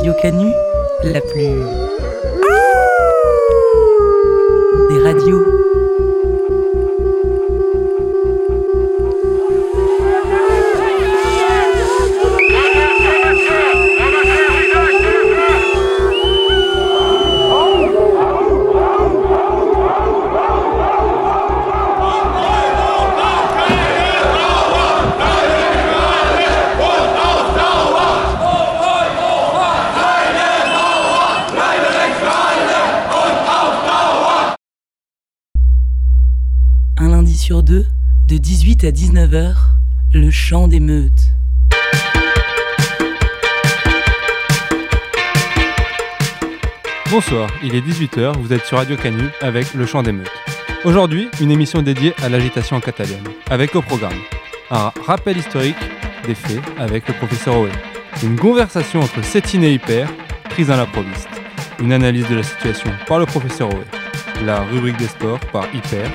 Radio Canu, la plus. des radios. 18 à 19h, le chant des meutes. Bonsoir, il est 18h, vous êtes sur Radio Canu avec Le Chant des Meutes. Aujourd'hui, une émission dédiée à l'agitation en Catalogne, avec au programme un rappel historique des faits avec le professeur Owen, une conversation entre Cétine et Hyper, prise à l'improviste, une analyse de la situation par le professeur Owen, la rubrique des sports par Hyper,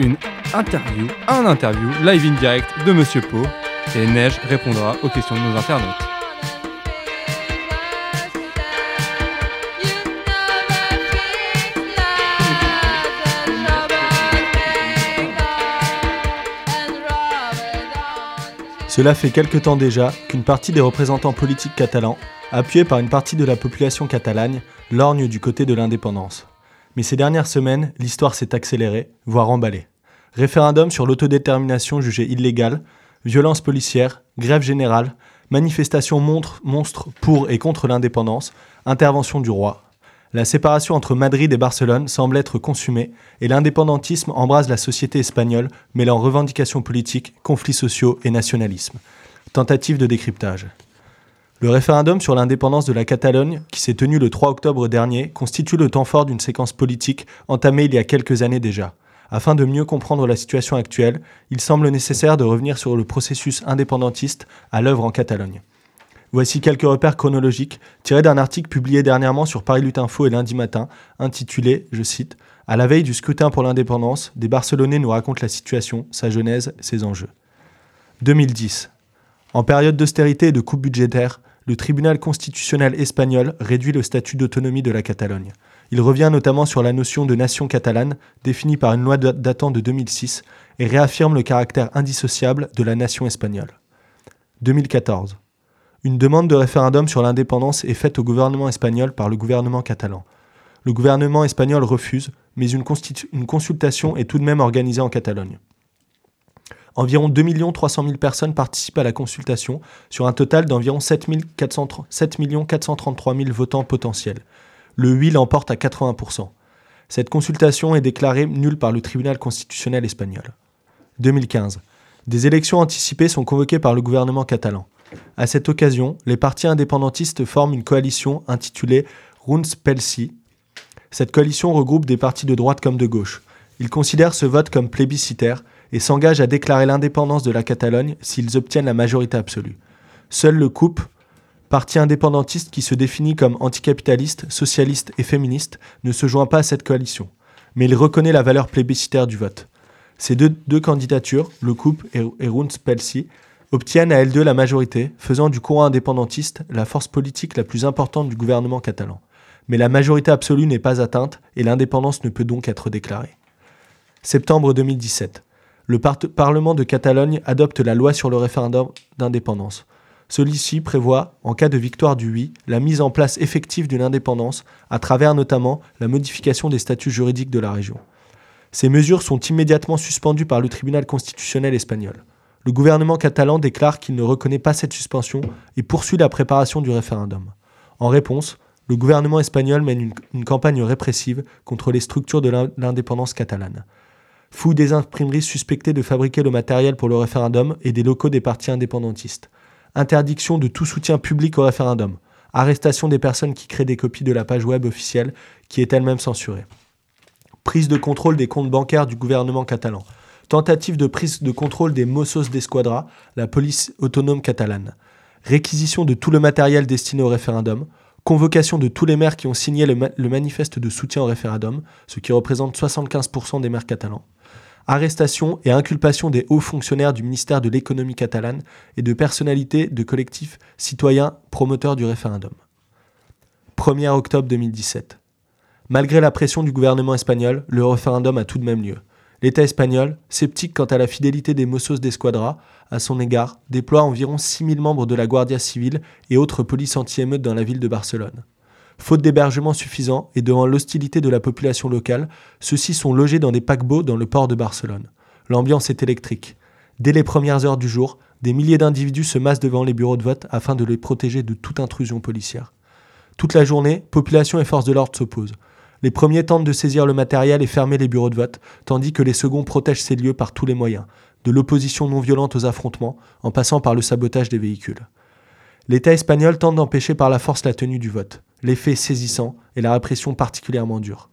une interview, un interview live in direct de Monsieur Pau, et Neige répondra aux questions de nos internautes. Cela fait quelque temps déjà qu'une partie des représentants politiques catalans, appuyés par une partie de la population catalane, lorgne du côté de l'indépendance. Mais ces dernières semaines, l'histoire s'est accélérée, voire emballée. Référendum sur l'autodétermination jugé illégal, violences policières, grève générale, manifestations monstres pour et contre l'indépendance, intervention du roi. La séparation entre Madrid et Barcelone semble être consumée et l'indépendantisme embrase la société espagnole, mêlant revendications politiques, conflits sociaux et nationalisme. Tentative de décryptage. Le référendum sur l'indépendance de la Catalogne, qui s'est tenu le 3 octobre dernier, constitue le temps fort d'une séquence politique entamée il y a quelques années déjà. Afin de mieux comprendre la situation actuelle, il semble nécessaire de revenir sur le processus indépendantiste à l'œuvre en Catalogne. Voici quelques repères chronologiques tirés d'un article publié dernièrement sur Paris Lutte Info et lundi matin, intitulé, je cite, À la veille du scrutin pour l'indépendance, des Barcelonais nous racontent la situation, sa genèse, ses enjeux. 2010. En période d'austérité et de coupe budgétaire, le tribunal constitutionnel espagnol réduit le statut d'autonomie de la Catalogne. Il revient notamment sur la notion de nation catalane, définie par une loi da- datant de 2006, et réaffirme le caractère indissociable de la nation espagnole. 2014. Une demande de référendum sur l'indépendance est faite au gouvernement espagnol par le gouvernement catalan. Le gouvernement espagnol refuse, mais une, une consultation est tout de même organisée en Catalogne. Environ 2 300 000 personnes participent à la consultation, sur un total d'environ 7 430 7 433 000 votants potentiels. Le oui l'emporte à 80%. Cette consultation est déclarée nulle par le tribunal constitutionnel espagnol. 2015. Des élections anticipées sont convoquées par le gouvernement catalan. À cette occasion, les partis indépendantistes forment une coalition intitulée Runds Pelsi. Cette coalition regroupe des partis de droite comme de gauche. Ils considèrent ce vote comme plébiscitaire et s'engagent à déclarer l'indépendance de la Catalogne s'ils obtiennent la majorité absolue. Seul le CUP, parti indépendantiste qui se définit comme anticapitaliste, socialiste et féministe, ne se joint pas à cette coalition. Mais il reconnaît la valeur plébiscitaire du vote. Ces deux, candidatures, le CUP et, et Pelsi, obtiennent à elles deux la majorité, faisant du courant indépendantiste la force politique la plus importante du gouvernement catalan. Mais la majorité absolue n'est pas atteinte et l'indépendance ne peut donc être déclarée. Septembre 2017. Le par- Parlement de Catalogne adopte la loi sur le référendum d'indépendance. Celui-ci prévoit, en cas de victoire du oui, la mise en place effective d'une indépendance, à travers notamment la modification des statuts juridiques de la région. Ces mesures sont immédiatement suspendues par le tribunal constitutionnel espagnol. Le gouvernement catalan déclare qu'il ne reconnaît pas cette suspension et poursuit la préparation du référendum. En réponse, le gouvernement espagnol mène une, campagne répressive contre les structures de l'in- l'indépendance catalane. Fouille des imprimeries suspectées de fabriquer le matériel pour le référendum et des locaux des partis indépendantistes. Interdiction de tout soutien public au référendum. Arrestation des personnes qui créent des copies de la page web officielle qui est elle-même censurée. Prise de contrôle des comptes bancaires du gouvernement catalan. Tentative de prise de contrôle des Mossos d'Esquadra, la police autonome catalane. Réquisition de tout le matériel destiné au référendum. Convocation de tous les maires qui ont signé le, ma- le manifeste de soutien au référendum, ce qui représente 75% des maires catalans. Arrestation et inculpation des hauts fonctionnaires du ministère de l'économie catalane et de personnalités de collectifs citoyens promoteurs du référendum. 1er octobre 2017. Malgré la pression du gouvernement espagnol, le référendum a tout de même lieu. L'État espagnol, sceptique quant à la fidélité des Mossos d'Esquadra à son égard, déploie environ 6000 membres de la Guardia Civile et autres polices anti-émeutes dans la ville de Barcelone. Faute d'hébergement suffisant et devant l'hostilité de la population locale, ceux-ci sont logés dans des paquebots dans le port de Barcelone. L'ambiance est électrique. Dès les premières heures du jour, des milliers d'individus se massent devant les bureaux de vote afin de les protéger de toute intrusion policière. Toute la journée, population et forces de l'ordre s'opposent. Les premiers tentent de saisir le matériel et fermer les bureaux de vote, tandis que les seconds protègent ces lieux par tous les moyens, de l'opposition non violente aux affrontements, en passant par le sabotage des véhicules. L'État espagnol tente d'empêcher par la force la tenue du vote, l'effet saisissant et la répression particulièrement dure.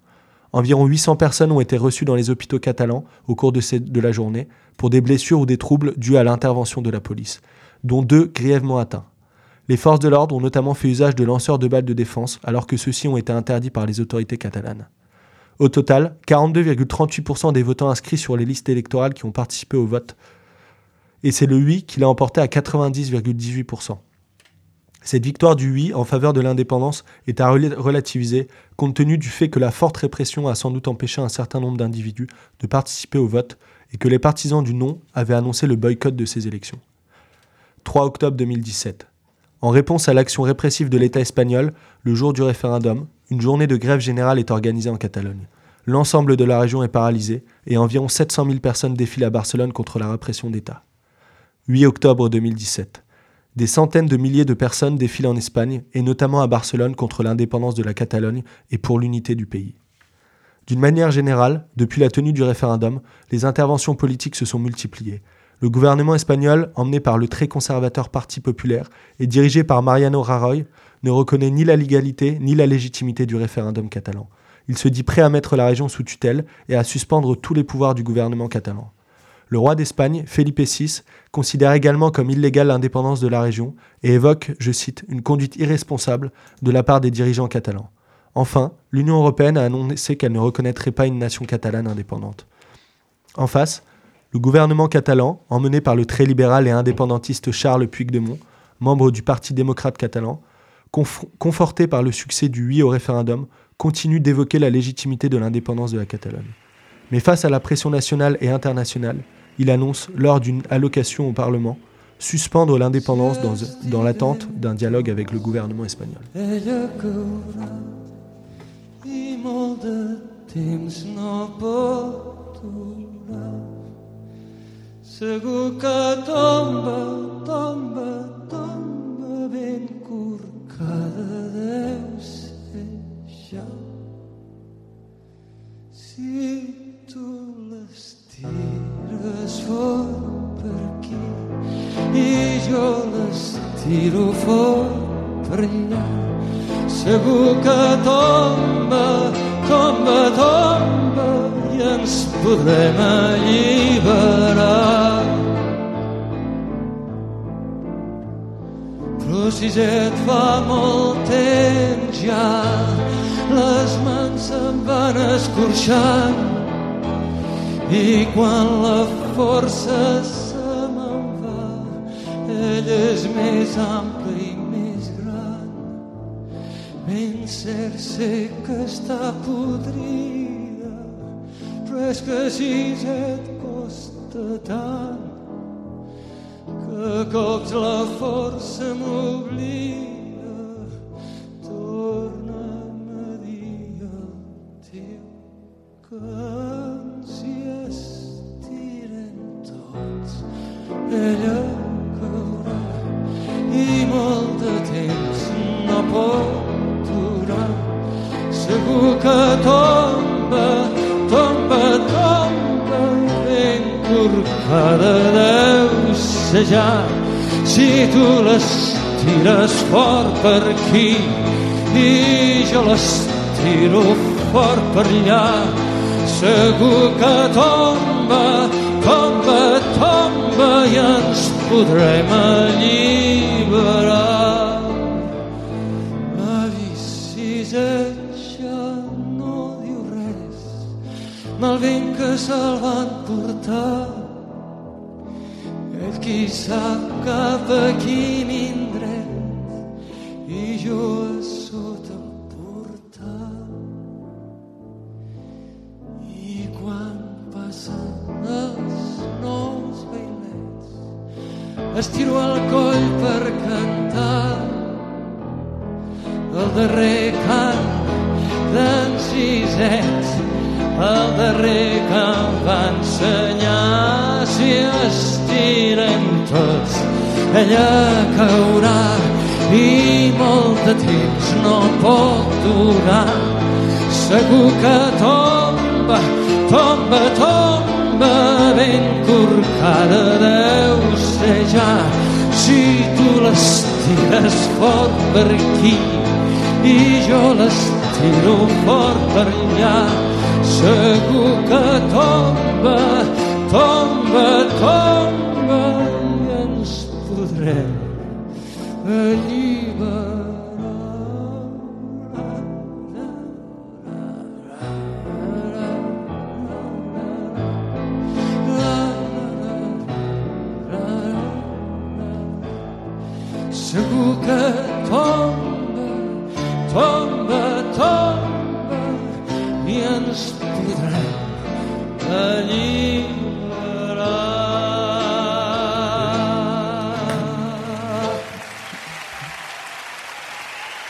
Environ 800 personnes ont été reçues dans les hôpitaux catalans au cours de, de la journée pour des blessures ou des troubles dus à l'intervention de la police, dont deux grièvement atteints. Les forces de l'ordre ont notamment fait usage de lanceurs de balles de défense, alors que ceux-ci ont été interdits par les autorités catalanes. Au total, 42,38% des votants inscrits sur les listes électorales qui ont participé au vote, et c'est le oui qui l'a emporté à 90,18%. Cette victoire du oui en faveur de l'indépendance est à relativiser, compte tenu du fait que la forte répression a sans doute empêché un certain nombre d'individus de participer au vote et que les partisans du non avaient annoncé le boycott de ces élections. 3 octobre 2017. En réponse à l'action répressive de l'État espagnol, le jour du référendum, une journée de grève générale est organisée en Catalogne. L'ensemble de la région est paralysé et environ 700 000 personnes défilent à Barcelone contre la répression d'État. 8 octobre 2017. Des centaines de milliers de personnes défilent en Espagne et notamment à Barcelone contre l'indépendance de la Catalogne et pour l'unité du pays. D'une manière générale, depuis la tenue du référendum, les interventions politiques se sont multipliées, le gouvernement espagnol, emmené par le très conservateur Parti populaire et dirigé par Mariano Rajoy, ne reconnaît ni la légalité ni la légitimité du référendum catalan. Il se dit prêt à mettre la région sous tutelle et à suspendre tous les pouvoirs du gouvernement catalan. Le roi d'Espagne, Felipe VI, considère également comme illégale l'indépendance de la région et évoque, je cite, une conduite irresponsable de la part des dirigeants catalans. Enfin, l'Union européenne a annoncé qu'elle ne reconnaîtrait pas une nation catalane indépendante. En face, le gouvernement catalan, emmené par le très libéral et indépendantiste Charles Puigdemont, membre du Parti démocrate catalan, conforté par le succès du oui au référendum, continue d'évoquer la légitimité de l'indépendance de la Catalogne. Mais face à la pression nationale et internationale, il annonce, lors d'une allocation au Parlement, suspendre l'indépendance dans, l'attente d'un dialogue avec le gouvernement espagnol. Segur que tomba, tomba, tomba ben corcada deu ser ja. Si tu les tires fort per aquí i jo les tiro fort per allà, segur que tomba, tomba, tomba i ens podrem alliberar. Si et fa molt temps ja les mans se'n van escorxant. I quan la força se me'n va ell és més ample i més gran. Ben cert sé que està podrida però és que si et costa tant que cops la força m'oblida, torna'm a dir el teu que ens hi estirem tots. Ella caurà i molt de temps no pot durar. Segur que tomba, tomba, tomba, ben corcada deu passejar. Si tu les tires fort per aquí i jo les tiro fort per allà segur que tomba tomba, tomba i ens podrem alliberar. Ja no diu res. Mal vent que se'l van portar qui sap cap a quin indret i jo a sota el portal i quan passen els nous bailets estiro el coll per cantar el darrer ella caurà i molt de temps no pot durar. Segur que tomba tomba, tomba ben corcada deu ser ja. Si tu l'estires fort per aquí i jo l'estiro fort per allà segur que tomba tomba, tomba Alima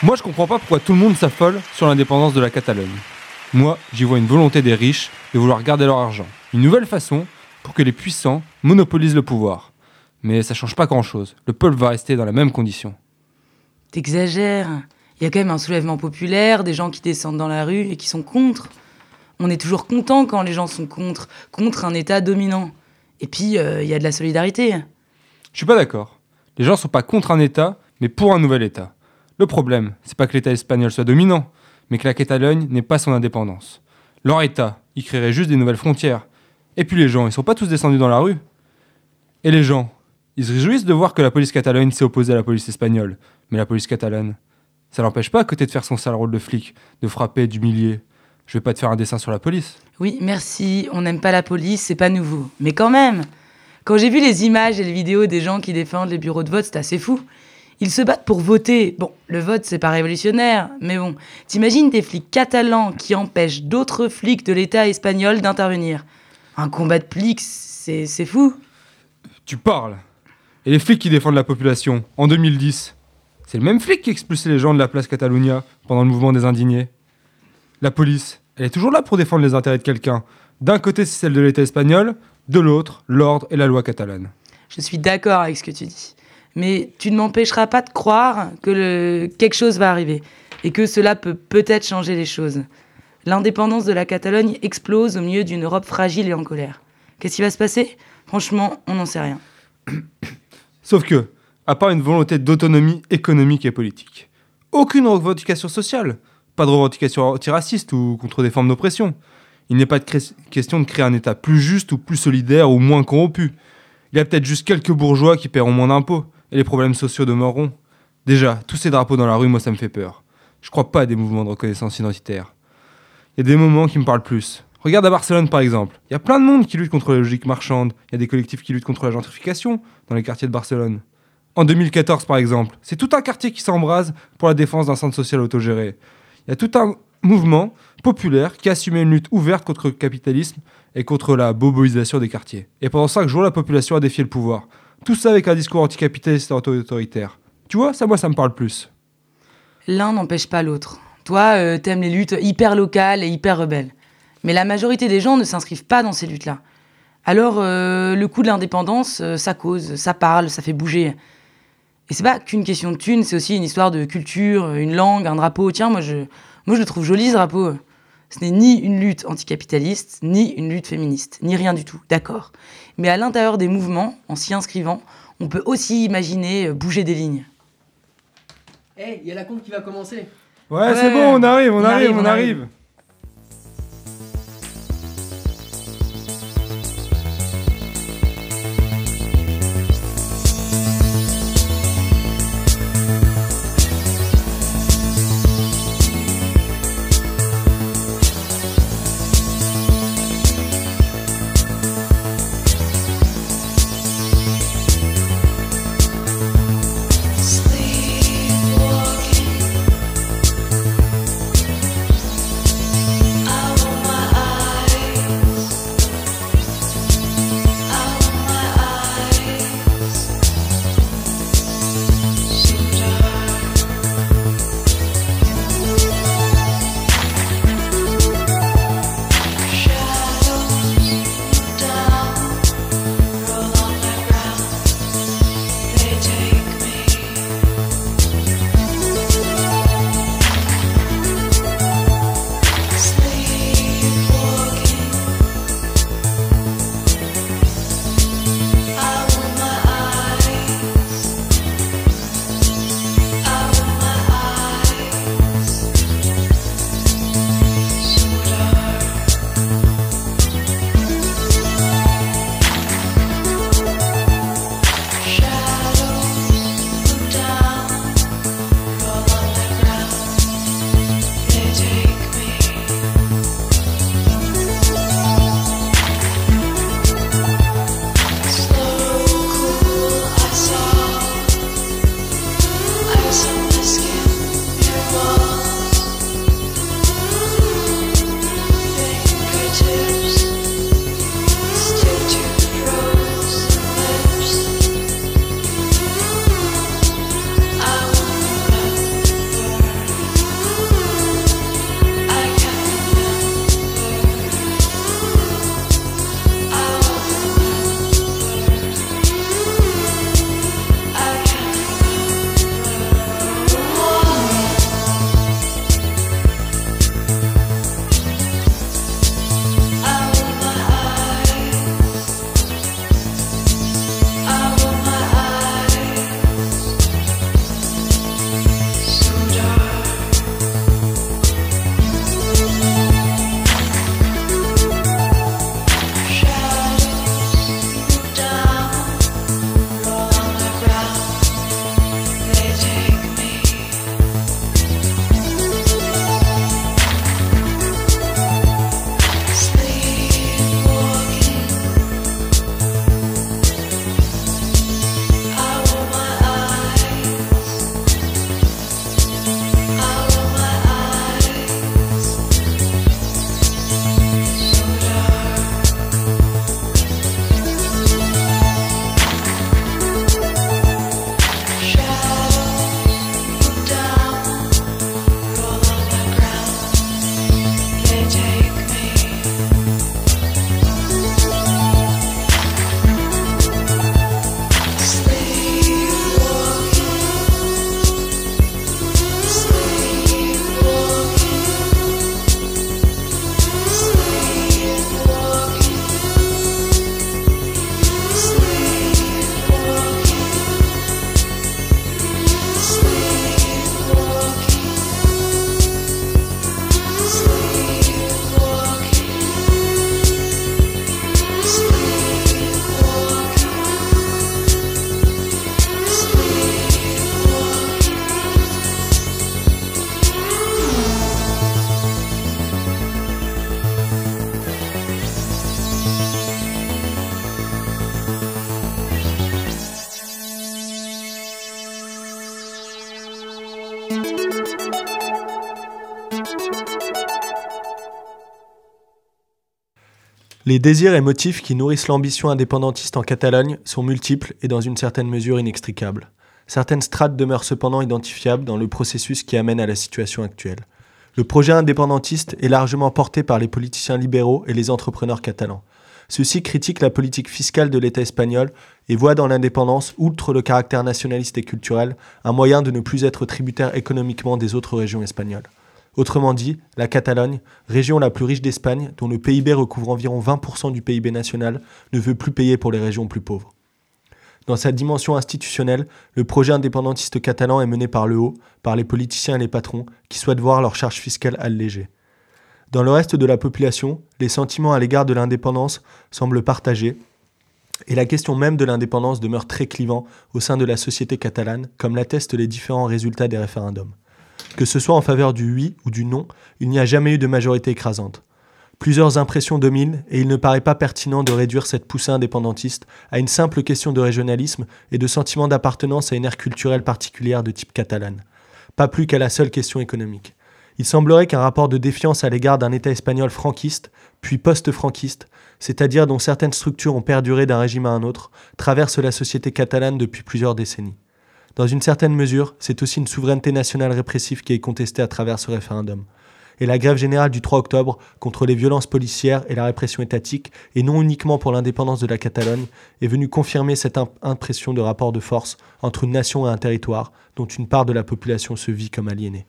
Moi, je comprends pas pourquoi tout le monde s'affole sur l'indépendance de la Catalogne. Moi, j'y vois une volonté des riches de vouloir garder leur argent. Une nouvelle façon pour que les puissants monopolisent le pouvoir. Mais ça change pas grand-chose. Le peuple va rester dans la même condition. T'exagères. Il y a quand même un soulèvement populaire, des gens qui descendent dans la rue et qui sont contre. On est toujours content quand les gens sont contre, contre un État dominant. Et puis, euh, il y a de la solidarité. Je suis pas d'accord. Les gens sont pas contre un État, mais pour un nouvel État. Le problème, c'est pas que l'État espagnol soit dominant, mais que la Catalogne n'ait pas son indépendance. Leur État, il créerait juste des nouvelles frontières. Et puis les gens, ils sont pas tous descendus dans la rue. Et les gens, ils se réjouissent de voir que la police catalogne s'est opposée à la police espagnole. Mais la police catalane, ça l'empêche pas à côté de faire son sale rôle de flic, de frapper, d'humilier. Je vais pas te faire un dessin sur la police. Oui, merci, on n'aime pas la police, c'est pas nouveau. Mais quand même, quand j'ai vu les images et les vidéos des gens qui défendent les bureaux de vote, c'est assez fou. Ils se battent pour voter. Bon, le vote, c'est pas révolutionnaire, mais bon. T'imagines des flics catalans qui empêchent d'autres flics de l'État espagnol d'intervenir? Un combat de flics, c'est c'est fou. Tu parles. Et les flics qui défendent la population, en 2010, c'est le même flic qui expulsait les gens de la place Catalunya pendant le mouvement des indignés. La police, elle est toujours là pour défendre les intérêts de quelqu'un. D'un côté, c'est celle de l'État espagnol, de l'autre, l'ordre et la loi catalane. Je suis d'accord avec ce que tu dis. Mais tu ne m'empêcheras pas de croire que quelque chose va arriver et que cela peut peut-être changer les choses. L'indépendance de la Catalogne explose au milieu d'une Europe fragile et en colère. Qu'est-ce qui va se passer? Franchement, on n'en sait rien. Sauf que, à part une volonté d'autonomie économique et politique, aucune revendication sociale, pas de revendication antiraciste ou contre des formes d'oppression. Il n'est pas de question de créer un État plus juste ou plus solidaire ou moins corrompu. Il y a peut-être juste quelques bourgeois qui paieront moins d'impôts et les problèmes sociaux demeureront. Déjà, tous ces drapeaux dans la rue, moi ça me fait peur. Je crois pas à des mouvements de reconnaissance identitaire. Il y a des moments qui me parlent plus. Regarde à Barcelone par exemple. Il y a plein de monde qui lutte contre la logique marchande. Il y a des collectifs qui luttent contre la gentrification dans les quartiers de Barcelone. En 2014 par exemple, c'est tout un quartier qui s'embrase pour la défense d'un centre social autogéré. Il y a tout un mouvement populaire qui assumait une lutte ouverte contre le capitalisme et contre la boboisation des quartiers. Et pendant cinq jours, la population a défié le pouvoir. Tout ça avec un discours anticapitaliste et autoritaire. Tu vois, ça moi ça me parle plus. L'un n'empêche pas l'autre. Toi, euh, t'aimes les luttes hyper locales et hyper rebelles. Mais la majorité des gens ne s'inscrivent pas dans ces luttes-là. Alors, euh, le coup de l'indépendance, euh, ça cause, ça parle, ça fait bouger. Et c'est pas qu'une question de thunes, c'est aussi une histoire de culture, une langue, un drapeau. Tiens, moi je, moi je le trouve joli ce drapeau. Ce n'est ni une lutte anticapitaliste, ni une lutte féministe, ni rien du tout, d'accord. Mais à l'intérieur des mouvements, en s'y inscrivant, on peut aussi imaginer euh, bouger des lignes. Hé, il y a la compte qui va commencer. Ouais, c'est bon, on arrive, on arrive, on arrive. Les désirs et motifs qui nourrissent l'ambition indépendantiste en Catalogne sont multiples et dans une certaine mesure inextricables. Certaines strates demeurent cependant identifiables dans le processus qui amène à la situation actuelle. Le projet indépendantiste est largement porté par les politiciens libéraux et les entrepreneurs catalans. Ceux-ci critiquent la politique fiscale de l'État espagnol et voient dans l'indépendance, outre le caractère nationaliste et culturel, un moyen de ne plus être tributaire économiquement des autres régions espagnoles. Autrement dit, la Catalogne, région la plus riche d'Espagne, dont le PIB recouvre environ 20% du PIB national, ne veut plus payer pour les régions plus pauvres. Dans sa dimension institutionnelle, le projet indépendantiste catalan est mené par le haut, par les politiciens et les patrons, qui souhaitent voir leurs charges fiscales allégées. Dans le reste de la population, les sentiments à l'égard de l'indépendance semblent partagés, et la question même de l'indépendance demeure très clivant au sein de la société catalane, comme l'attestent les différents résultats des référendums. Que ce soit en faveur du oui ou du non, il n'y a jamais eu de majorité écrasante. Plusieurs impressions dominent et il ne paraît pas pertinent de réduire cette poussée indépendantiste à une simple question de régionalisme et de sentiment d'appartenance à une ère culturelle particulière de type catalane. Pas plus qu'à la seule question économique. Il semblerait qu'un rapport de défiance à l'égard d'un État espagnol franquiste, puis post-franquiste, c'est-à-dire dont certaines structures ont perduré d'un régime à un autre, traverse la société catalane depuis plusieurs décennies. Dans une certaine mesure, c'est aussi une souveraineté nationale répressive qui est contestée à travers ce référendum. Et la grève générale du 3 octobre contre les violences policières et la répression étatique, et non uniquement pour l'indépendance de la Catalogne, est venue confirmer cette impression de rapport de force entre une nation et un territoire dont une part de la population se vit comme aliénée.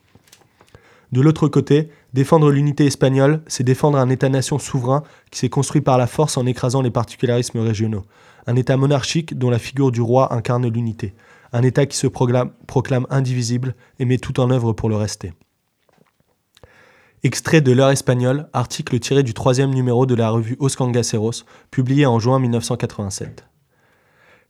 De l'autre côté, défendre l'unité espagnole, c'est défendre un État-nation souverain qui s'est construit par la force en écrasant les particularismes régionaux. Un État monarchique dont la figure du roi incarne l'unité un État qui se proclame, indivisible et met tout en œuvre pour le rester. Extrait de l'heure espagnole, article tiré du troisième numéro de la revue Os Cangaceros, publié en juin 1987.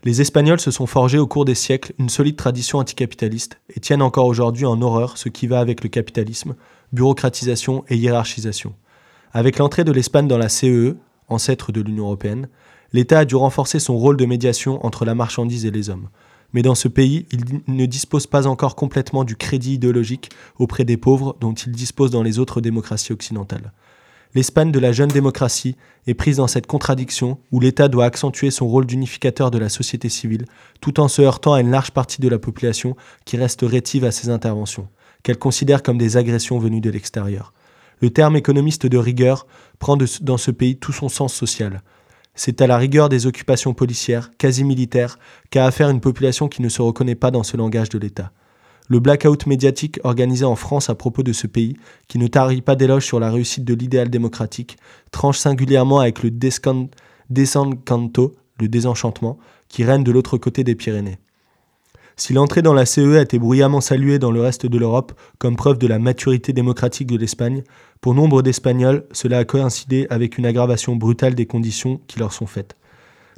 Les Espagnols se sont forgés au cours des siècles une solide tradition anticapitaliste et tiennent encore aujourd'hui en horreur ce qui va avec le capitalisme, bureaucratisation et hiérarchisation. Avec l'entrée de l'Espagne dans la CEE, e, ancêtre de l'Union européenne, l'État a dû renforcer son rôle de médiation entre la marchandise et les hommes mais dans ce pays, il ne dispose pas encore complètement du crédit idéologique auprès des pauvres dont il dispose dans les autres démocraties occidentales. L'Espagne de la jeune démocratie est prise dans cette contradiction où l'État doit accentuer son rôle d'unificateur de la société civile tout en se heurtant à une large partie de la population qui reste rétive à ses interventions, qu'elle considère comme des agressions venues de l'extérieur. Le terme économiste de rigueur prend dans ce pays tout son sens social. C'est à la rigueur des occupations policières, quasi militaires, qu'a affaire une population qui ne se reconnaît pas dans ce langage de l'État. Le blackout médiatique organisé en France à propos de ce pays, qui ne tarit pas d'éloges sur la réussite de l'idéal démocratique, tranche singulièrement avec le descanto, le désenchantement, qui règne de l'autre côté des Pyrénées. Si l'entrée dans la CE a été bruyamment saluée dans le reste de l'Europe comme preuve de la maturité démocratique de l'Espagne, pour nombre d'Espagnols, cela a coïncidé avec une aggravation brutale des conditions qui leur sont faites.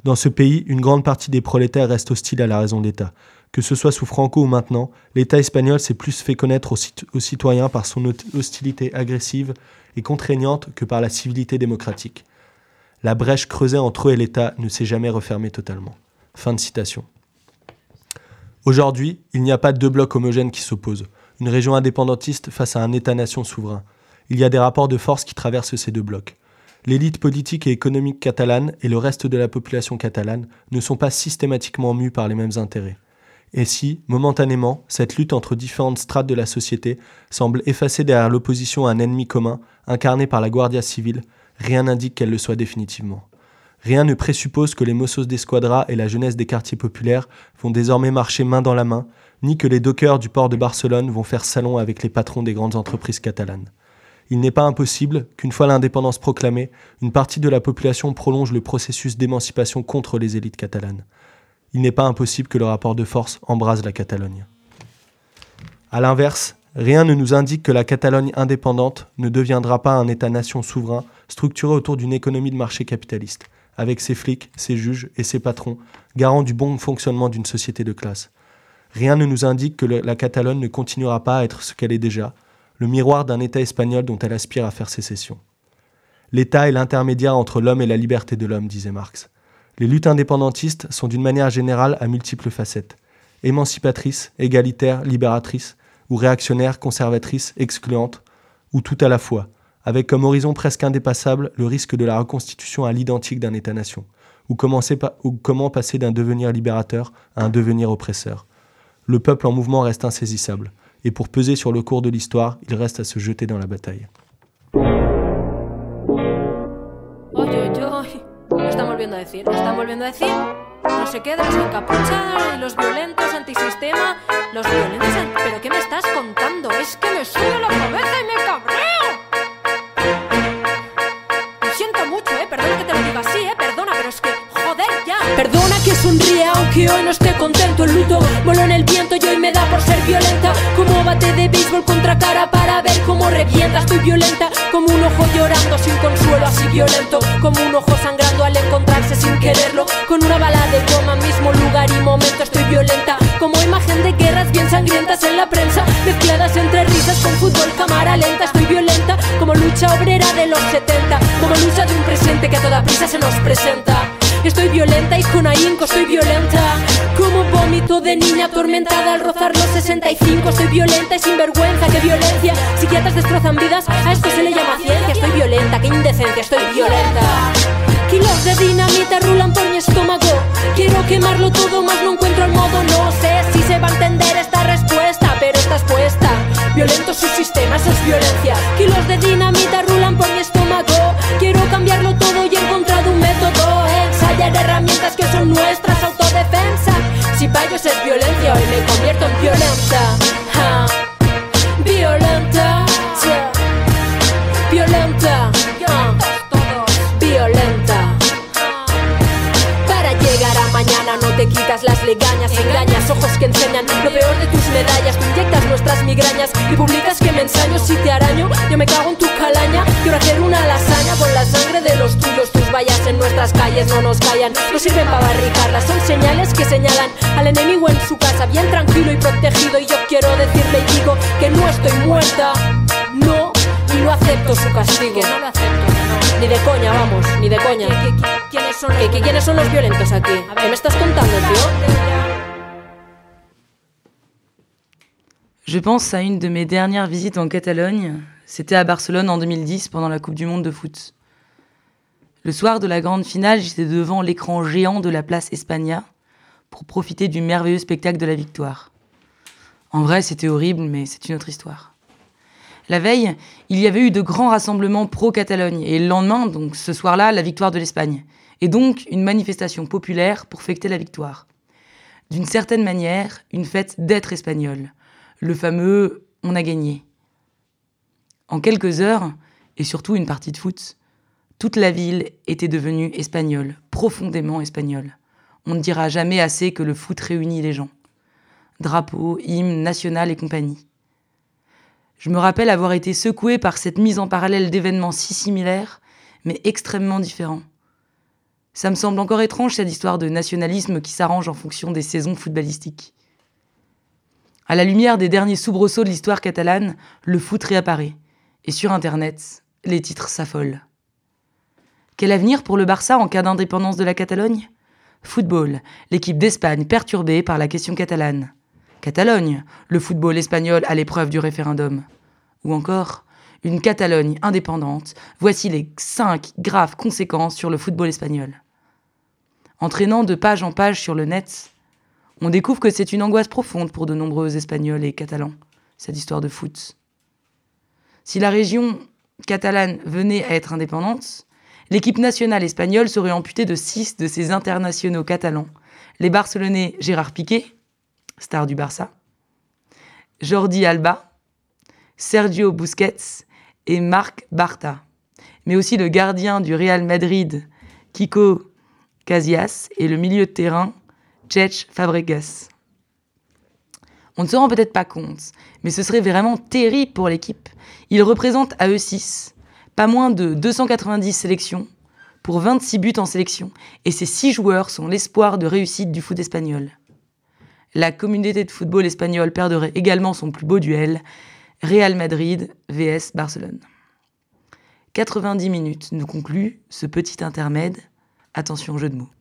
Dans ce pays, une grande partie des prolétaires reste hostile à la raison d'État. Que ce soit sous Franco ou maintenant, l'État espagnol s'est plus fait connaître aux, citoyens par son hostilité agressive et contraignante que par la civilité démocratique. La brèche creusée entre eux et l'État ne s'est jamais refermée totalement. Fin de citation. Aujourd'hui, il n'y a pas deux blocs homogènes qui s'opposent, une région indépendantiste face à un État-nation souverain. Il y a des rapports de force qui traversent ces deux blocs. L'élite politique et économique catalane et le reste de la population catalane ne sont pas systématiquement mus par les mêmes intérêts. Et si, momentanément, cette lutte entre différentes strates de la société semble effacer derrière l'opposition à un ennemi commun, incarné par la Guardia civile, rien n'indique qu'elle le soit définitivement. Rien ne présuppose que les Mossos d'Esquadra et la jeunesse des quartiers populaires vont désormais marcher main dans la main, ni que les dockers du port de Barcelone vont faire salon avec les patrons des grandes entreprises catalanes. Il n'est pas impossible qu'une fois l'indépendance proclamée, une partie de la population prolonge le processus d'émancipation contre les élites catalanes. Il n'est pas impossible que le rapport de force embrase la Catalogne. A l'inverse, rien ne nous indique que la Catalogne indépendante ne deviendra pas un État-nation souverain structuré autour d'une économie de marché capitaliste avec ses flics, ses juges et ses patrons, garants du bon fonctionnement d'une société de classe. Rien ne nous indique que la Catalogne ne continuera pas à être ce qu'elle est déjà, le miroir d'un État espagnol dont elle aspire à faire sécession. L'État est l'intermédiaire entre l'homme et la liberté de l'homme, disait Marx. Les luttes indépendantistes sont d'une manière générale à multiples facettes. Émancipatrices, égalitaires, libératrices, ou réactionnaires, conservatrices, excluantes, ou tout à la fois, avec comme horizon presque indépassable le risque de la reconstitution à l'identique d'un État-nation, ou, comment passer d'un devenir libérateur à un devenir oppresseur. Le peuple en mouvement reste insaisissable, et pour peser sur le cours de l'histoire, il reste à se jeter dans la bataille. Se los violentos antisistema. Los violentos. ¿Pero qué me que me la me. Perdona que te lo diga así, eh. Perdona, pero es que. Perdona que sonríe aunque hoy no esté contento. El luto voló en el viento y hoy me da por ser violenta. Como bate de béisbol contra cara para ver cómo revienta. Estoy violenta como un ojo llorando sin consuelo, así violento. Como un ojo sangrando al encontrarse sin quererlo. Con una bala de goma, mismo lugar y momento. Estoy violenta como imagen de guerras bien sangrientas en la prensa. Mezcladas entre risas con fútbol, cámara lenta. Estoy violenta como lucha obrera de los 70. Como lucha de un presente que a toda prisa se nos presenta. Estoy violenta y con ahínco estoy violenta. Como vómito de niña atormentada al rozar los 65 Estoy violenta y sin vergüenza, qué violencia. Psiquiatras destrozan vidas, a esto se le llama ciencia. Estoy violenta, qué indecencia, estoy violenta. Kilos de dinamita rulan por mi estómago. Quiero quemarlo todo, más no encuentro el modo. No sé si se va a entender esta respuesta Pero estás puesta. Violento su sistema, eso es violencia. Kilos de dinamita rulan por mi estómago. Quiero cambiarlo todo y he encontrado un método. Ensayar herramientas que son nuestras autodefensa. Si ellos es violencia, hoy me convierto en violenta Violenta legañas Engañas, ojos que enseñan lo peor de tus medallas. Inyectas nuestras migrañas y publicas que me ensaño. Si te araño, yo me cago en tu calaña. Quiero hacer una lasaña con la sangre de los tuyos. Tus vallas en nuestras calles no nos callan. No sirven para barricarlas, son señales que señalan Al enemigo en su casa, bien tranquilo y protegido Y yo quiero decirle y digo que no estoy muerta. No, y no acepto su castigo. Ni de coña, vamos, ni de coña ¿Quiénes son, ¿Quiénes son los violentos aquí? ¿Qué me estás contando, tío? Je pense à une de mes dernières visites en Catalogne. C'était à Barcelone en 2010 pendant la Coupe du Monde de foot. Le soir de la grande finale, j'étais devant l'écran géant de la place Espagna pour profiter du merveilleux spectacle de la victoire. En vrai, c'était horrible, mais c'est une autre histoire. La veille, il y avait eu de grands rassemblements pro-Catalogne et le lendemain, donc ce soir-là, la victoire de l'Espagne. Et donc une manifestation populaire pour fêter la victoire. D'une certaine manière, une fête d'être espagnol le fameux on a gagné. En quelques heures, et surtout une partie de foot, toute la ville était devenue espagnole, profondément espagnole. On ne dira jamais assez que le foot réunit les gens. Drapeau, hymne, national et compagnie. Je me rappelle avoir été secoué par cette mise en parallèle d'événements si similaires, mais extrêmement différents. Ça me semble encore étrange cette histoire de nationalisme qui s'arrange en fonction des saisons footballistiques. À la lumière des derniers soubresauts de l'histoire catalane, le foot réapparaît. Et sur Internet, les titres s'affolent. Quel avenir pour le Barça en cas d'indépendance de la Catalogne? Football, l'équipe d'Espagne perturbée par la question catalane. Catalogne, le football espagnol à l'épreuve du référendum. Ou encore, une Catalogne indépendante, voici les cinq graves conséquences sur le football espagnol. Entraînant de page en page sur le net, on découvre que c'est une angoisse profonde pour de nombreux Espagnols et Catalans, cette histoire de foot. Si la région catalane venait à être indépendante, l'équipe nationale espagnole serait amputée de six de ses internationaux catalans, les Barcelonais Gérard Piqué, star du Barça, Jordi Alba, Sergio Busquets et Marc Barta, mais aussi le gardien du Real Madrid, Kiko Casillas, et le milieu de terrain Tchèche Fabregas. On ne se rend peut-être pas compte, mais ce serait vraiment terrible pour l'équipe. Ils représentent à eux 6 pas moins de 290 sélections pour 26 buts en sélection, et ces 6 joueurs sont l'espoir de réussite du foot espagnol. La communauté de football espagnol perdrait également son plus beau duel, Real Madrid vs Barcelone. 90 minutes nous conclut ce petit intermède. Attention jeu de mots.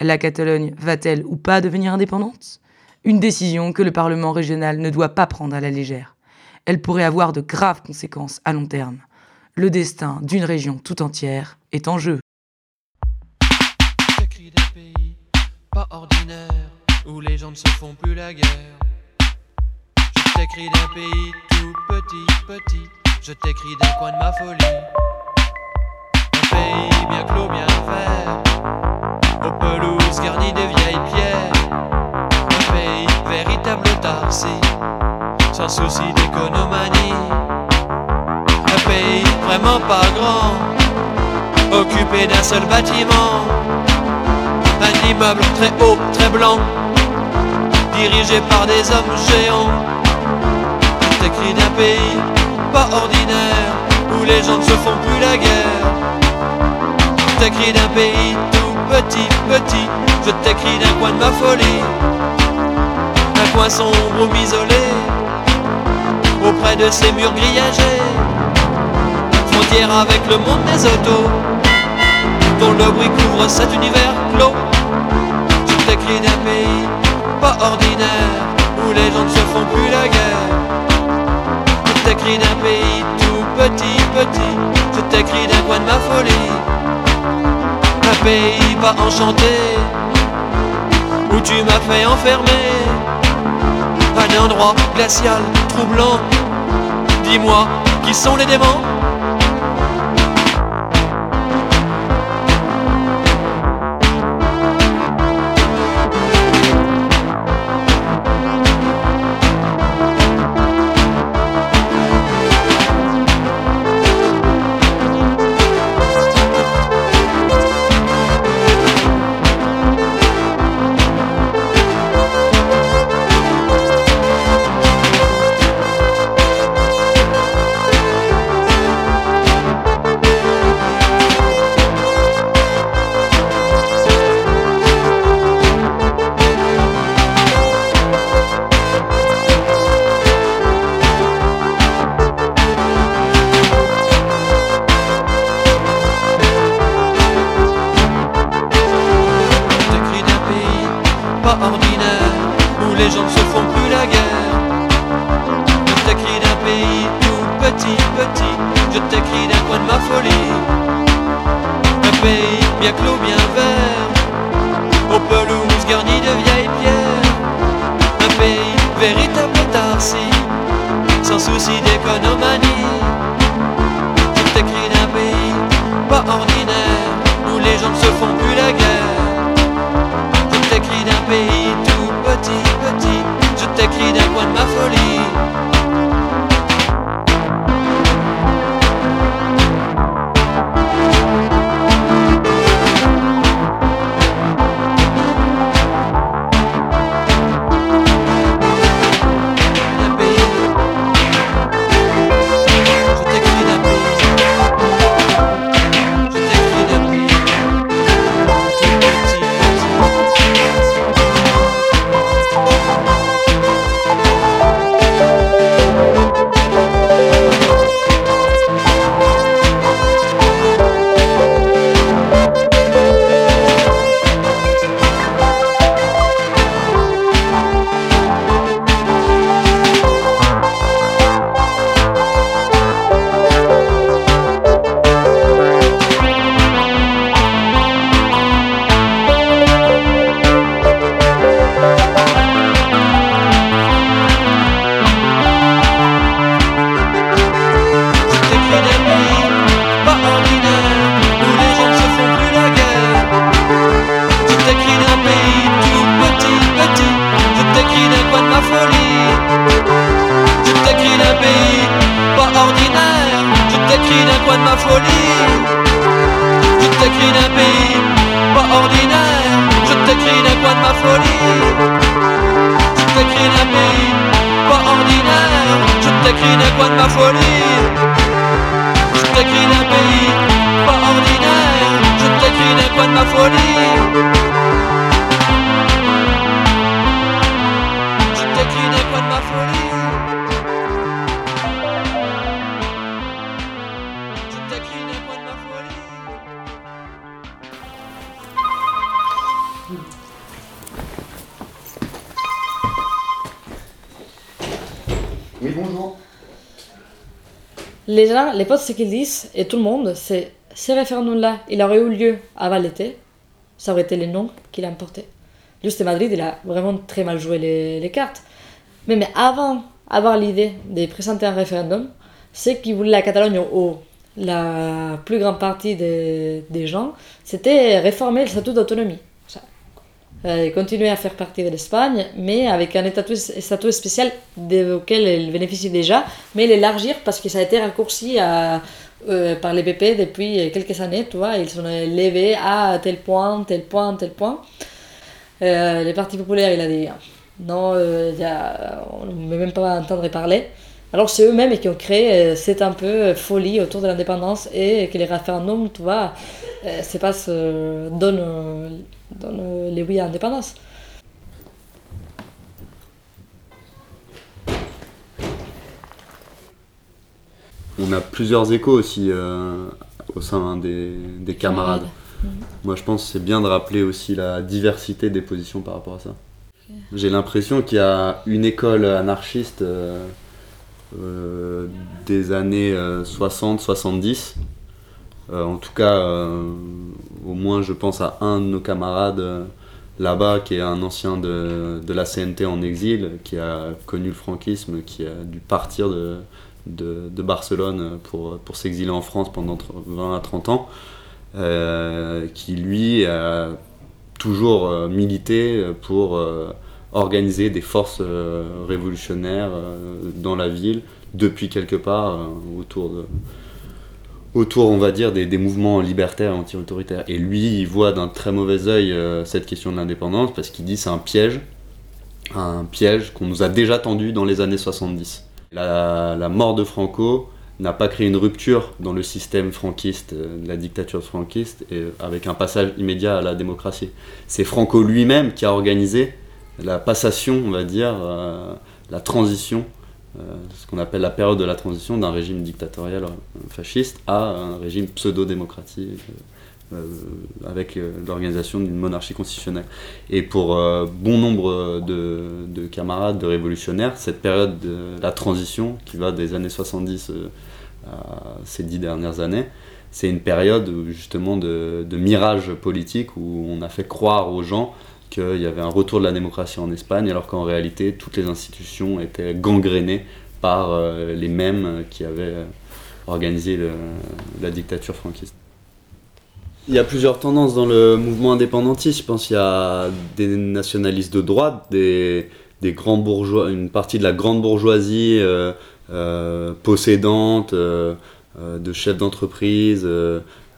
La Catalogne va-t-elle ou pas devenir indépendante? Une décision que le Parlement régional ne doit pas prendre à la légère. Elle pourrait avoir de graves conséquences à long terme. Le destin d'une région tout entière est en jeu. Petit, petit. Je t'écris d'un coin de ma folie. Un pays bien clos, bien vert. Aux pelouses garnies de vieilles pierres. Un pays véritable autarcie. Sans souci d'économanie. Un pays vraiment pas grand. Occupé d'un seul bâtiment. Un immeuble très haut, très blanc, dirigé par des hommes géants. T'écris d'un pays pas ordinaire, où les gens ne se font plus la guerre. Je t'écris d'un pays tout petit, petit, je t'écris d'un coin de ma folie. Un coin sombre ou isolé, auprès de ces murs grillagés. Frontière avec le monde des autos, dont le bruit couvre cet univers clos. Je t'écris d'un pays pas ordinaire où les gens ne se font plus la guerre. Je t'écris d'un pays tout petit, petit. Je t'écris d'un coin de ma folie. Un pays pas enchanté où tu m'as fait enfermer. Un endroit glacial, troublant. Dis-moi, qui sont les démons? Les gens, les potes, ce qu'ils disent, et tout le monde, c'est ce référendum-là, il aurait eu lieu avant l'été, ça aurait été le nom qu'il a emporté. Juste Madrid, il a vraiment très mal joué les, les cartes. Mais, mais avant avoir l'idée de présenter un référendum, c'est qu'il voulait la Catalogne où la plus grande partie des, des gens, c'était réformer le statut d'autonomie. Euh, continuer à faire partie de l'Espagne, mais avec un statut, spécial auquel elle bénéficie déjà, mais l'élargir parce que ça a été raccourci euh, par les BP depuis quelques années, tu vois, ils sont élevés à tel point, tel point, tel point. Euh, le Parti populaire, il a dit non, euh, on ne veut même pas entendre parler. Alors c'est eux-mêmes qui ont créé euh, cette un peu folie autour de l'indépendance et que les référendums, tu vois, euh, se euh, donnent, euh, donnent euh, les oui à l'indépendance. On a plusieurs échos aussi euh, au sein des, des camarades. Moi, je pense que c'est bien de rappeler aussi la diversité des positions par rapport à ça. J'ai l'impression qu'il y a une école anarchiste euh, euh, des années 60-70. en tout cas, euh, au moins, je pense à un de nos camarades euh, là-bas qui est un ancien de, de la CNT en exil, qui a connu le franquisme, qui a dû partir de, de, de Barcelone pour, pour s'exiler en France pendant 20 à 30 ans, euh, qui lui a toujours euh, milité pour euh, organiser des forces euh, révolutionnaires euh, dans la ville depuis quelque part euh, autour autour on va dire des, des mouvements libertaires anti-autoritaires et lui il voit d'un très mauvais œil cette question de l'indépendance parce qu'il dit c'est un piège un piège qu'on nous a déjà tendu dans les années 70 la, la mort de Franco n'a pas créé une rupture dans le système franquiste, la dictature franquiste, avec un passage immédiat à la démocratie. C'est Franco lui-même qui a organisé la passation, on va dire, euh, la transition, euh, ce qu'on appelle la période de la transition d'un régime dictatorial fasciste à un régime pseudo-démocratique. euh, avec l'organisation d'une monarchie constitutionnelle. Et pour bon nombre de, de camarades, de révolutionnaires, cette période de la transition, qui va des années 70 euh, à ces dix dernières années, c'est une période justement de mirage politique où on a fait croire aux gens qu'il y avait un retour de la démocratie en Espagne, alors qu'en réalité, toutes les institutions étaient gangrénées par euh, les mêmes qui avaient euh, organisé la dictature franquiste. Il y a plusieurs tendances dans le mouvement indépendantiste. Je pense qu'il y a des nationalistes de droite, des, des grands une partie de la grande bourgeoisie euh, possédante, de chefs d'entreprise,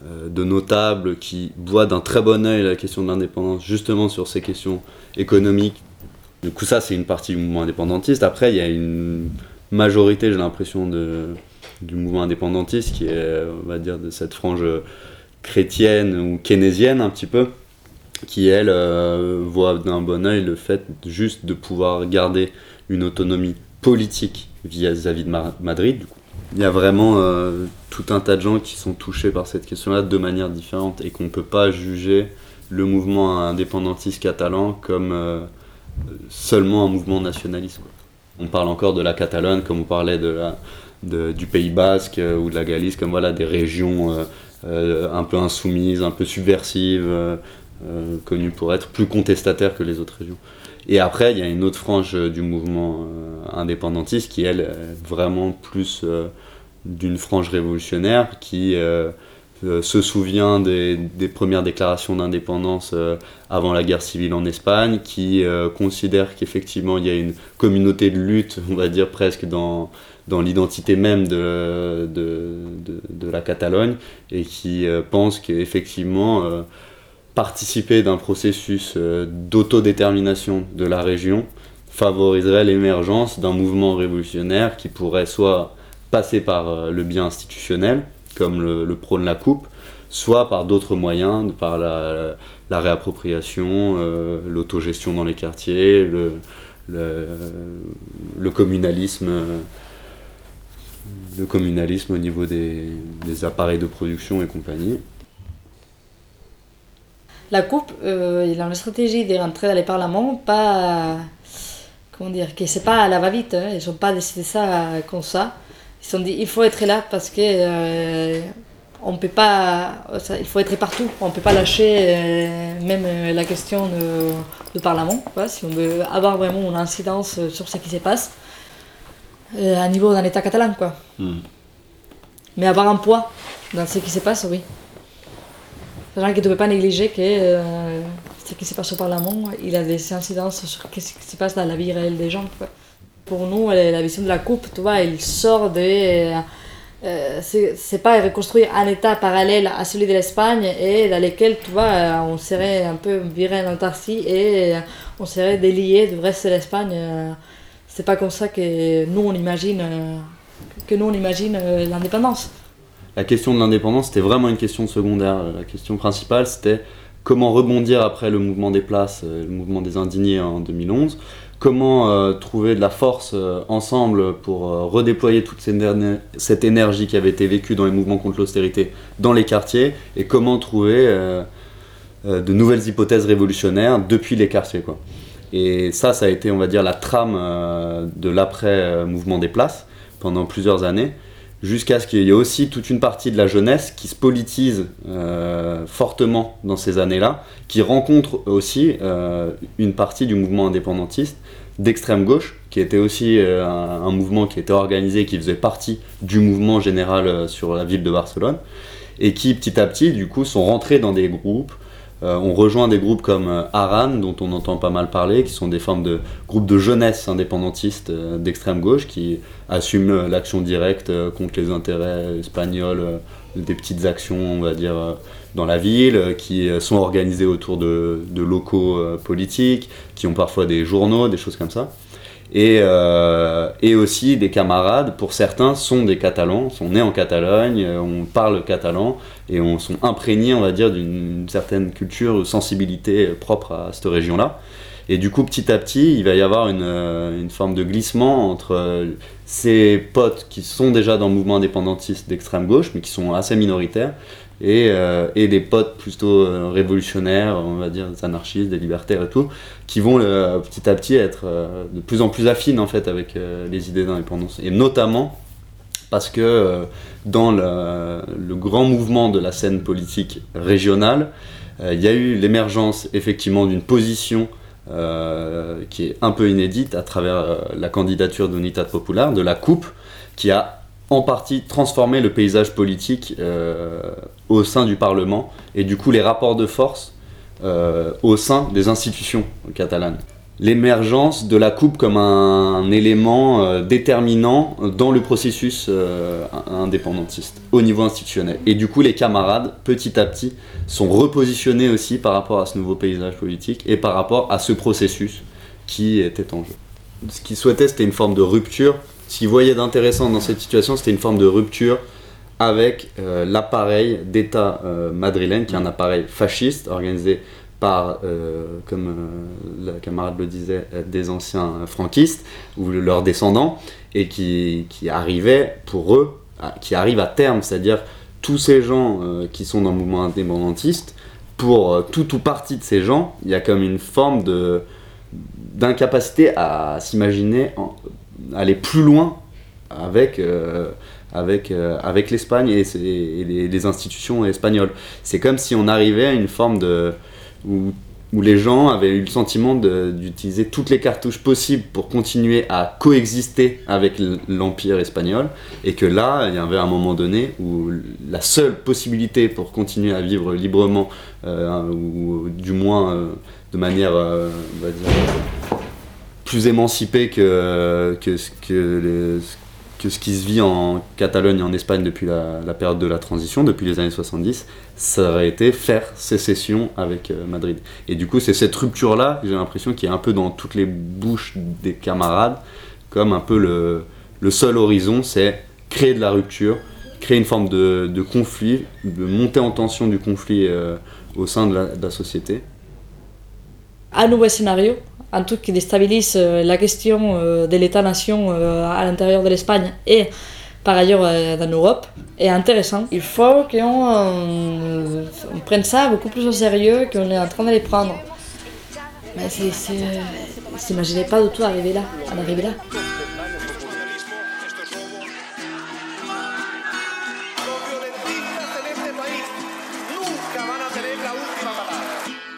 de notables qui voient d'un très bon œil la question de l'indépendance, justement sur ces questions économiques. Du coup, ça, c'est une partie du mouvement indépendantiste. Après, il y a une majorité, j'ai l'impression, du mouvement indépendantiste qui est, on va dire, de cette frange chrétienne ou keynésienne un petit peu, qui elle euh, voit d'un bon œil le fait juste de pouvoir garder une autonomie politique vis-à-vis de Ma- Madrid. Du coup. Il y a vraiment euh, tout un tas de gens qui sont touchés par cette question-là de manière différente et qu'on ne peut pas juger le mouvement indépendantiste catalan comme euh, seulement un mouvement nationaliste. On parle encore de la Catalogne comme on parlait du Pays Basque euh, ou de la Galice comme voilà des régions un peu insoumises, un peu subversives, connues pour être plus contestataires que les autres régions. Et après, il y a une autre frange euh, du mouvement euh, indépendantiste qui, elle, est vraiment plus euh, d'une frange révolutionnaire qui se souvient des, premières déclarations d'indépendance avant la guerre civile en Espagne, qui considère qu'effectivement il y a une communauté de lutte, on va dire presque dans, l'identité même de, de, la Catalogne, et qui pense qu'effectivement participer d'un processus euh, d'autodétermination de la région favoriserait l'émergence d'un mouvement révolutionnaire qui pourrait soit passer par euh, le bien institutionnel, comme le, prône la coupe, soit par d'autres moyens, par la, réappropriation, euh, l'autogestion dans les quartiers, le, communalisme, le communalisme au niveau des appareils de production et compagnie. La coupe, euh, il a une stratégie de rentrer dans les parlements, pas. Comment dire Que c'est pas à la va-vite, hein, ils n'ont pas décidé ça comme ça. Ils se sont dit il faut être là parce que euh, on peut pas, ça, il faut être partout. On peut pas lâcher euh, même euh, la question de, du Parlement, quoi, si on veut avoir vraiment une incidence sur ce qui se passe à niveau d'un État catalan, quoi. Hmm. Mais avoir un poids dans ce qui se passe, oui. Que tu ne peux pas négliger que euh, ce qui se passe au Parlement, il a des incidences sur ce qui se passe dans la vie réelle des gens. Pour nous, la vision de la coupe, tu vois, il sort de... euh, euh, c'est pas reconstruire un État parallèle à celui de l'Espagne et dans lequel, tu vois, euh, on serait un peu viré en autarcie et on serait délié du reste de l'Espagne. c'est pas comme ça que nous, on imagine, que nous, on imagine l'indépendance. La question de l'indépendance, c'était vraiment une question secondaire. La question principale, c'était comment rebondir après le mouvement des places, euh, le mouvement des indignés en 2011. Comment euh, trouver de la force euh, ensemble pour euh, redéployer toute cette éner- cette énergie qui avait été vécue dans les mouvements contre l'austérité dans les quartiers et comment trouver euh, euh, de nouvelles hypothèses révolutionnaires depuis les quartiers. Quoi. Et ça, ça a été, on va dire, la trame euh, de l'après-mouvement des places pendant plusieurs années jusqu'à ce qu'il y ait aussi toute une partie de la jeunesse qui se politise euh, fortement dans ces années-là, qui rencontre aussi euh, une partie du mouvement indépendantiste d'extrême gauche, qui était aussi euh, un, mouvement qui était organisé, qui faisait partie du mouvement général sur la ville de Barcelone, et qui petit à petit, du coup, sont rentrés dans des groupes. Euh, on rejoint des groupes comme euh, Aran, dont on entend pas mal parler, qui sont des formes de groupes de jeunesse indépendantistes euh, d'extrême gauche qui assument l'action directe contre les intérêts espagnols, des petites actions, on va dire, dans la ville, qui sont organisées autour de, locaux politiques, qui ont parfois des journaux, des choses comme ça. Et, et aussi des camarades, pour certains, sont des Catalans, sont nés en Catalogne, on parle catalan et on sont imprégnés, on va dire, d'une certaine culture ou sensibilité propre à cette région-là. Et du coup, petit à petit, il va y avoir une, euh, forme de glissement entre euh, ces potes qui sont déjà dans le mouvement indépendantiste d'extrême gauche, mais qui sont assez minoritaires, et, euh, des potes plutôt euh, révolutionnaires, on va dire des anarchistes, des libertaires et tout, qui vont euh, petit à petit être euh, de plus en plus affines en fait avec euh, les idées d'indépendance. Et notamment parce que euh, dans le, grand mouvement de la scène politique régionale, euh, il y a eu l'émergence effectivement d'une position euh, qui est un peu inédite à travers la candidature d'Unitat Popular, de la coupe, qui a en partie transformé le paysage politique au sein du Parlement et du coup les rapports de force au sein des institutions catalanes. L'émergence de la coupe comme un, élément euh, déterminant dans le processus euh, indépendantiste au niveau institutionnel. Et du coup, les camarades, petit à petit, sont repositionnés aussi par rapport à ce nouveau paysage politique et par rapport à ce processus qui était en jeu. Ce qu'ils souhaitaient, c'était une forme de rupture. Ce qu'ils voyaient d'intéressant dans cette situation, c'était une forme de rupture avec euh, l'appareil d'État madrilène, qui est un appareil fasciste organisé euh, comme euh, la camarade le disait, euh, des anciens franquistes ou leurs descendants, et qui, qui arrivait pour eux, qui arrive à terme, c'est-à-dire tous ces gens qui sont dans le mouvement indépendantiste, pour tout ou partie de ces gens, il y a comme une forme de d'incapacité à s'imaginer aller plus loin avec, avec, avec l'Espagne et, les institutions espagnoles. C'est comme si on arrivait à une forme de... où, les gens avaient eu le sentiment d'utiliser toutes les cartouches possibles pour continuer à coexister avec l'Empire espagnol. Et que là, il y avait un moment donné où la seule possibilité pour continuer à vivre librement, euh, ou du moins euh, de manière, euh, plus émancipée que, que, que, que ce qui se vit en Catalogne et en Espagne depuis la, période de la transition, depuis les années 70, ça aurait été faire sécession avec euh, Madrid. Et du coup, c'est cette rupture-là, j'ai l'impression, qui est un peu dans toutes les bouches des camarades, comme un peu le, seul horizon, c'est créer de la rupture, créer une forme de, conflit, de montée en tension du conflit euh, au sein de la, de la société. un nouveau scénario, un truc qui déstabilise euh, la question euh, de l'État-nation euh, à l'intérieur de l'Espagne et par ailleurs dans l'Europe, est intéressant. Il faut qu'on on prenne ça beaucoup plus au sérieux qu'on est en train de les prendre. Mais c'est... c'est- S'imaginait pas du tout arriver là, en arriver là.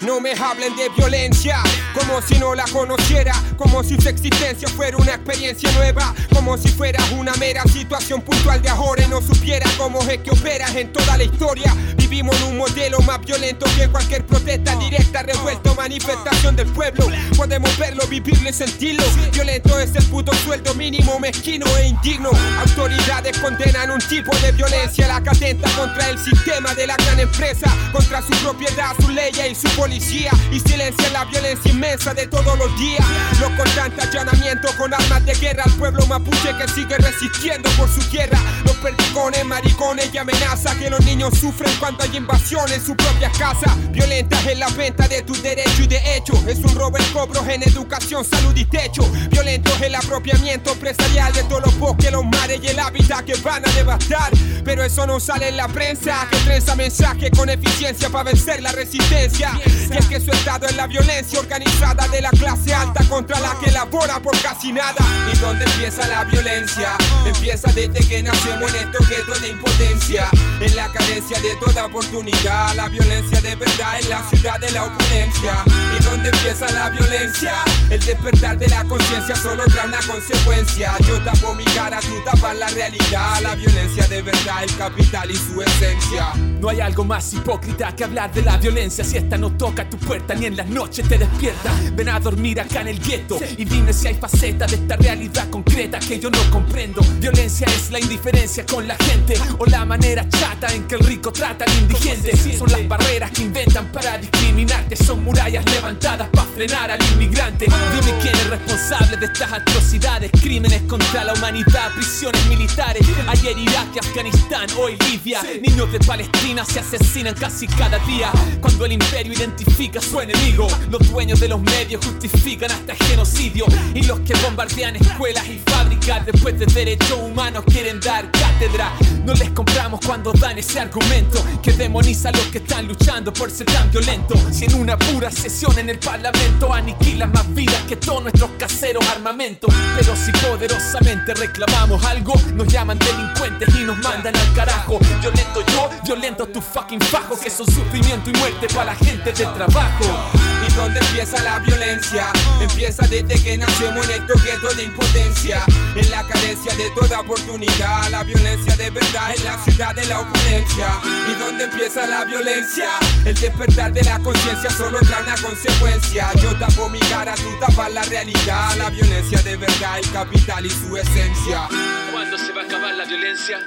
No me hablen de violencia, como si no la conociera, como si su existencia fuera una experiencia nueva, como si fuera una mera situación puntual de ahora y no supiera cómo es que operas en toda la historia. Vivimos en un modelo más violento que cualquier protesta directa, revuelto, manifestación del pueblo. Podemos verlo, vivirlo y sentirlo. Violento es el puto sueldo mínimo, mezquino e indigno. Autoridades condenan un tipo de violencia, la que contra el sistema de la gran empresa, contra su propiedad, su ley y su policía. Y silencian la violencia inmensa de todos los días. Los constantes allanamientos con armas de guerra al pueblo mapuche que sigue resistiendo por su tierra. Los perdigones, maricones y amenaza que los niños sufren cuando hay invasión en su propia casa. Violentas en la venta de tus derechos y de hecho es un robo el cobro en educación, salud y techo. Violentos el apropiamiento empresarial de todos los bosques, los mares y el hábitat que van a devastar. Pero eso no sale en la prensa, que trenza mensaje con eficiencia para vencer la resistencia. Es que su estado es la violencia organizada de la clase alta contra la que labora por casi nada. ¿Y dónde empieza la violencia? Empieza desde que nacemos en estos guetos de impotencia. En la carencia de toda oportunidad, la violencia de verdad en la ciudad de la opulencia. ¿Y dónde empieza la violencia? El despertar de la conciencia solo trae una consecuencia. Yo tapo mi cara, tú tapas la realidad. La violencia de verdad, el capital y su esencia. No hay algo más hipócrita que hablar de la violencia si esta no toca tu puerta ni en las noches te despierta. Ven a dormir acá en el gueto y dime si hay facetas de esta realidad concreta que yo no comprendo. Violencia es la indiferencia con la gente o la manera chata en que el rico trata al indigente. Son las barreras que inventan para discriminarte, son murallas levantadas para frenar al inmigrante. Dime quién es responsable de estas atrocidades, crímenes contra la humanidad, prisiones militares. Ayer Irak y Afganistán, hoy Libia. Niños de Palestina se asesinan casi cada día. Cuando el imperio identifica a su enemigo, los dueños de los medios justifican hasta genocidio. Y los que bombardean escuelas y fábricas después de derechos humanos quieren dar cátedra. No les compramos cuando dan ese argumento que demoniza a los que están luchando por ser tan violentos. Si en una pura sesión en el parlamento aniquilan más vidas que todos nuestros caseros armamentos. Pero si poderosamente reclamamos algo, nos llaman delincuentes y nos mandan al carajo. Violento yo, violento tu fucking fajo, que son sufrimiento y muerte para la gente del ¿Y dónde empieza la violencia? Empieza desde que nacemos en estos guetos de impotencia. En la carencia de toda oportunidad. La violencia de verdad en la ciudad de la opulencia. ¿Y dónde empieza la violencia? El despertar de la conciencia solo trae una consecuencia. Yo tapo mi cara, tú tapas la realidad. La violencia de verdad, el capital y su esencia. ¿Cuándo se va a acabar la violencia?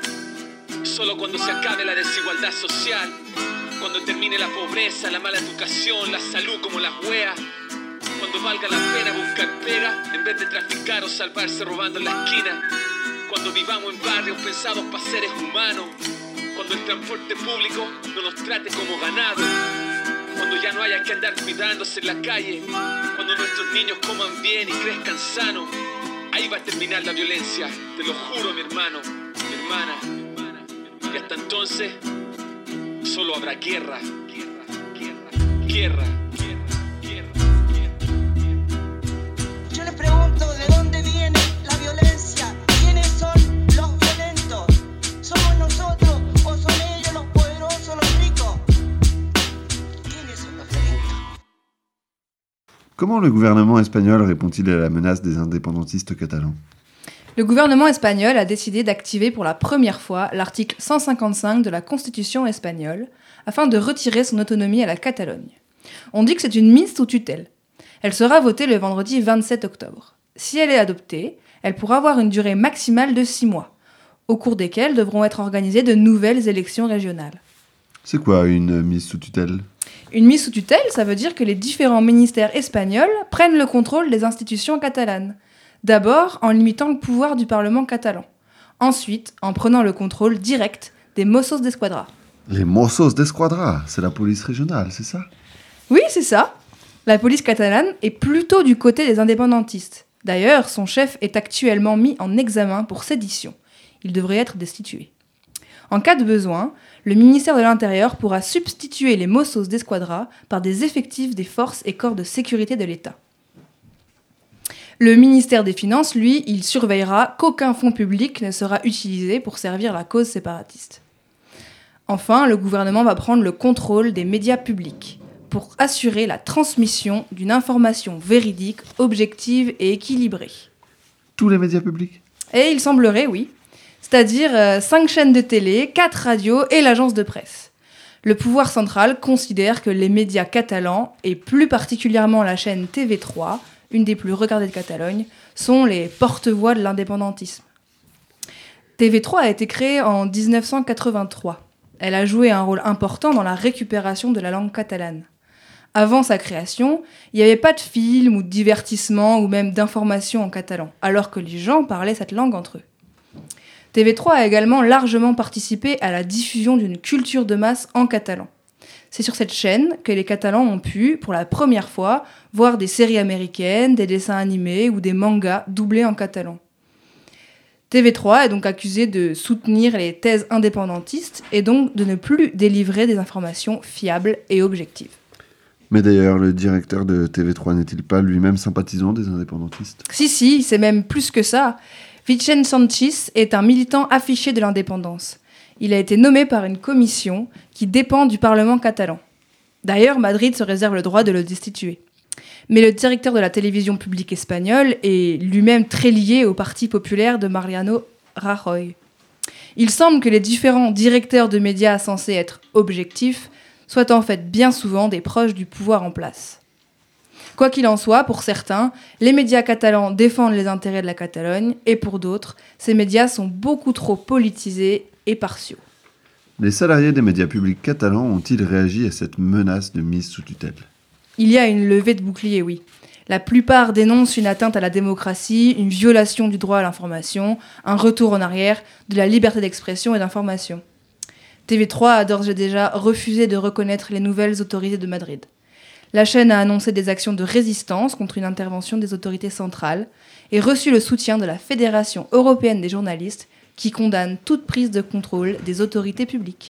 Solo cuando se acabe la desigualdad social. Cuando termine la pobreza, la mala educación, la salud como las weas. Cuando valga la pena buscar pega en vez de traficar o salvarse robando en la esquina. Cuando vivamos en barrios pensados para seres humanos. Cuando el transporte público no nos trate como ganado. Cuando ya no haya que andar cuidándose en la calle. Cuando nuestros niños coman bien y crezcan sanos. Ahí va a terminar la violencia, te lo juro mi hermano, mi hermana. Y hasta entonces solo habrá guerra, guerra, guerra, guerra. Comment le gouvernement espagnol répond-il à la menace des indépendantistes catalans? Le gouvernement espagnol a décidé d'activer pour la première fois l'article 155 de la Constitution espagnole afin de retirer son autonomie à la Catalogne. On dit que c'est une mise sous tutelle. Elle sera votée le vendredi 27 octobre. Si elle est adoptée, elle pourra avoir une durée maximale de six mois, au cours desquels devront être organisées de nouvelles élections régionales. C'est quoi une mise sous tutelle? Une mise sous tutelle, ça veut dire que les différents ministères espagnols prennent le contrôle des institutions catalanes. D'abord en limitant le pouvoir du Parlement catalan. Ensuite en prenant le contrôle direct des Mossos d'Esquadra. Les Mossos d'Esquadra, c'est la police régionale, c'est ça? Oui, c'est ça. La police catalane est plutôt du côté des indépendantistes. D'ailleurs, son chef est actuellement mis en examen pour sédition. Il devrait être destitué. En cas de besoin, le ministère de l'Intérieur pourra substituer les Mossos d'Esquadra par des effectifs des forces et corps de sécurité de l'État. Le ministère des Finances, lui, il surveillera qu'aucun fonds public ne sera utilisé pour servir la cause séparatiste. Enfin, le gouvernement va prendre le contrôle des médias publics. pour assurer la transmission d'une information véridique, objective et équilibrée. Tous les médias publics? Et il semblerait, oui. C'est-à-dire euh, cinq chaînes de télé, quatre radios et l'agence de presse. Le pouvoir central considère que les médias catalans, et plus particulièrement la chaîne TV3, une des plus regardées de Catalogne, sont les porte-voix de l'indépendantisme. TV3 a été créée en 1983. Elle a joué un rôle important dans la récupération de la langue catalane. Avant sa création, il n'y avait pas de films ou de divertissements ou même d'informations en catalan, alors que les gens parlaient cette langue entre eux. TV3 a également largement participé à la diffusion d'une culture de masse en catalan. C'est sur cette chaîne que les Catalans ont pu, pour la première fois, voir des séries américaines, des dessins animés ou des mangas doublés en catalan. TV3 est donc accusé de soutenir les thèses indépendantistes et donc de ne plus délivrer des informations fiables et objectives. Mais d'ailleurs, le directeur de TV3 n'est-il pas lui-même sympathisant des indépendantistes? Si, si, c'est même plus que ça. Vicente Sanchez est un militant affiché de l'indépendance. Il a été nommé par une commission qui dépend du Parlement catalan. D'ailleurs, Madrid se réserve le droit de le destituer. Mais le directeur de la télévision publique espagnole est lui-même très lié au Parti populaire de Mariano Rajoy. Il semble que les différents directeurs de médias censés être objectifs soient en fait bien souvent des proches du pouvoir en place. Quoi qu'il en soit, pour certains, les médias catalans défendent les intérêts de la Catalogne, et pour d'autres, ces médias sont beaucoup trop politisés et partiaux. Les salariés des médias publics catalans ont-ils réagi à cette menace de mise sous tutelle? Il y a une levée de bouclier, oui. La plupart dénoncent une atteinte à la démocratie, une violation du droit à l'information, un retour en arrière de la liberté d'expression et d'information. TV3 a d'ores et déjà refusé de reconnaître les nouvelles autorités de Madrid. La chaîne a annoncé des actions de résistance contre une intervention des autorités centrales et reçu le soutien de la Fédération européenne des journalistes qui condamne toute prise de contrôle des autorités publiques.